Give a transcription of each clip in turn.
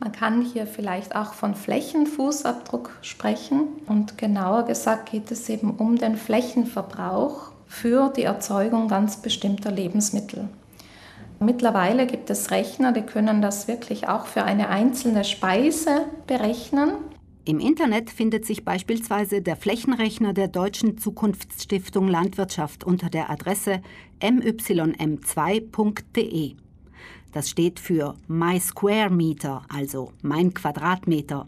Man kann hier vielleicht auch von Flächenfußabdruck sprechen und genauer gesagt geht es eben um den Flächenverbrauch für die Erzeugung ganz bestimmter Lebensmittel. Mittlerweile gibt es Rechner, die können das wirklich auch für eine einzelne Speise berechnen. Im Internet findet sich beispielsweise der Flächenrechner der Deutschen Zukunftsstiftung Landwirtschaft unter der Adresse mym2.de. Das steht für My Square Meter, also mein Quadratmeter.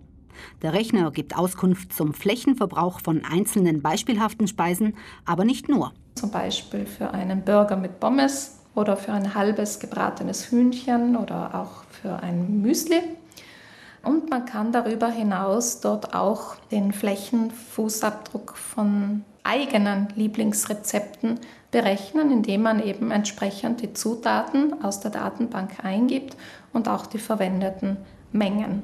Der Rechner gibt Auskunft zum Flächenverbrauch von einzelnen beispielhaften Speisen, aber nicht nur. Zum Beispiel für einen Burger mit Pommes oder für ein halbes gebratenes Hühnchen oder auch für ein Müsli. Und man kann darüber hinaus dort auch den Flächenfußabdruck von eigenen Lieblingsrezepten berechnen, indem man eben entsprechend die Zutaten aus der Datenbank eingibt und auch die verwendeten Mengen.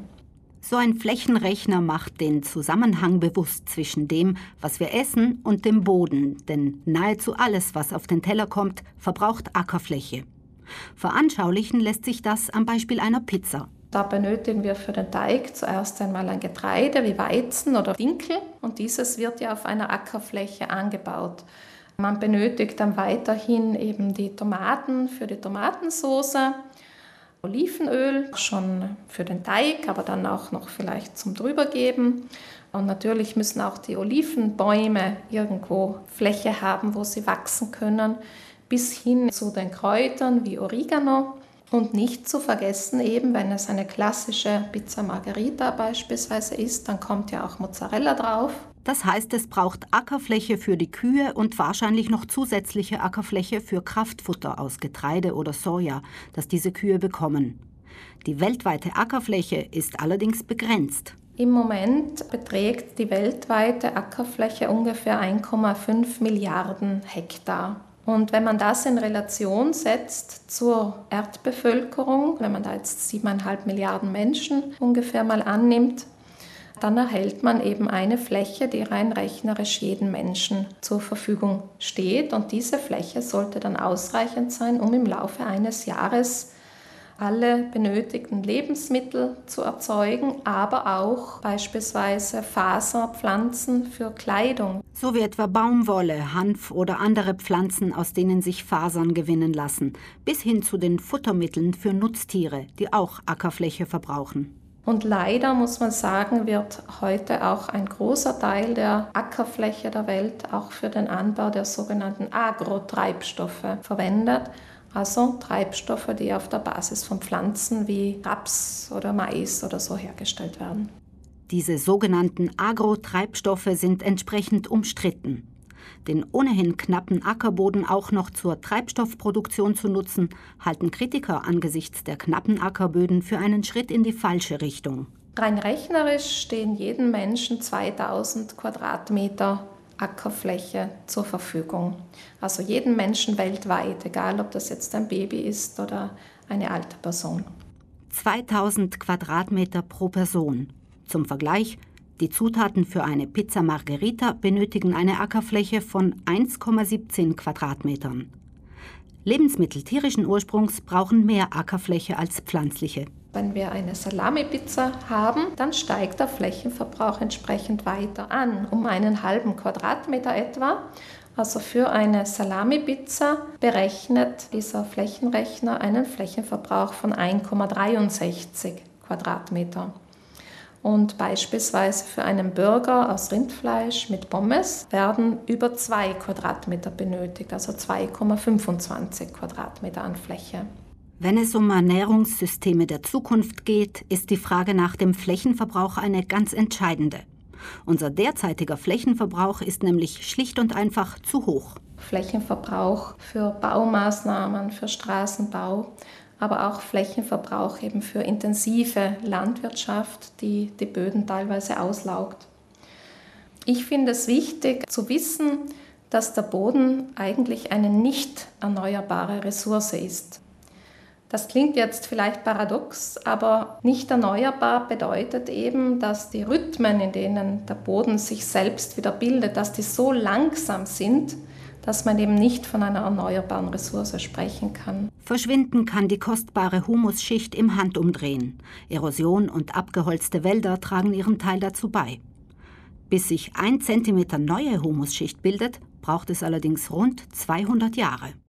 So ein Flächenrechner macht den Zusammenhang bewusst zwischen dem, was wir essen, und dem Boden, denn nahezu alles, was auf den Teller kommt, verbraucht Ackerfläche. Veranschaulichen lässt sich das am Beispiel einer Pizza. Da benötigen wir für den Teig zuerst einmal ein Getreide wie Weizen oder Dinkel und dieses wird ja auf einer Ackerfläche angebaut. Man benötigt dann weiterhin eben die Tomaten für die Tomatensauce, Olivenöl schon für den Teig, aber dann auch noch vielleicht zum drübergeben. Und natürlich müssen auch die Olivenbäume irgendwo Fläche haben, wo sie wachsen können, bis hin zu den Kräutern wie Oregano. Und nicht zu vergessen eben, wenn es eine klassische Pizza Margherita beispielsweise ist, dann kommt ja auch Mozzarella drauf. Das heißt, es braucht Ackerfläche für die Kühe und wahrscheinlich noch zusätzliche Ackerfläche für Kraftfutter aus Getreide oder Soja, das diese Kühe bekommen. Die weltweite Ackerfläche ist allerdings begrenzt. Im Moment beträgt die weltweite Ackerfläche ungefähr 1,5 Milliarden Hektar. Und wenn man das in Relation setzt zur Erdbevölkerung, wenn man da jetzt 7,5 Milliarden Menschen ungefähr mal annimmt, dann erhält man eben eine Fläche, die rein rechnerisch jedem Menschen zur Verfügung steht. Und diese Fläche sollte dann ausreichend sein, um im Laufe eines Jahres alle benötigten Lebensmittel zu erzeugen, aber auch beispielsweise Faserpflanzen für Kleidung. So wie etwa Baumwolle, Hanf oder andere Pflanzen, aus denen sich Fasern gewinnen lassen, bis hin zu den Futtermitteln für Nutztiere, die auch Ackerfläche verbrauchen. Und leider muss man sagen, wird heute auch ein großer Teil der Ackerfläche der Welt auch für den Anbau der sogenannten Agrotreibstoffe verwendet also Treibstoffe, die auf der Basis von Pflanzen wie Raps oder Mais oder so hergestellt werden. Diese sogenannten Agrotreibstoffe sind entsprechend umstritten. Den ohnehin knappen Ackerboden auch noch zur Treibstoffproduktion zu nutzen, halten Kritiker angesichts der knappen Ackerböden für einen Schritt in die falsche Richtung. Rein rechnerisch stehen jedem Menschen 2000 Quadratmeter Ackerfläche zur Verfügung. Also jeden Menschen weltweit, egal ob das jetzt ein Baby ist oder eine alte Person. 2000 Quadratmeter pro Person. Zum Vergleich, die Zutaten für eine Pizza Margherita benötigen eine Ackerfläche von 1,17 Quadratmetern. Lebensmittel tierischen Ursprungs brauchen mehr Ackerfläche als pflanzliche. Wenn wir eine Salami-Pizza haben, dann steigt der Flächenverbrauch entsprechend weiter an, um einen halben Quadratmeter etwa. Also für eine Salami-Pizza berechnet dieser Flächenrechner einen Flächenverbrauch von 1,63 Quadratmeter. Und beispielsweise für einen Burger aus Rindfleisch mit Pommes werden über 2 Quadratmeter benötigt, also 2,25 Quadratmeter an Fläche. Wenn es um Ernährungssysteme der Zukunft geht, ist die Frage nach dem Flächenverbrauch eine ganz entscheidende. Unser derzeitiger Flächenverbrauch ist nämlich schlicht und einfach zu hoch. Flächenverbrauch für Baumaßnahmen, für Straßenbau, aber auch Flächenverbrauch eben für intensive Landwirtschaft, die die Böden teilweise auslaugt. Ich finde es wichtig zu wissen, dass der Boden eigentlich eine nicht erneuerbare Ressource ist. Das klingt jetzt vielleicht paradox, aber nicht erneuerbar bedeutet eben, dass die Rhythmen, in denen der Boden sich selbst wieder bildet, dass die so langsam sind, dass man eben nicht von einer erneuerbaren Ressource sprechen kann. Verschwinden kann die kostbare Humusschicht im Handumdrehen. Erosion und abgeholzte Wälder tragen ihren Teil dazu bei. Bis sich ein Zentimeter neue Humusschicht bildet, braucht es allerdings rund 200 Jahre.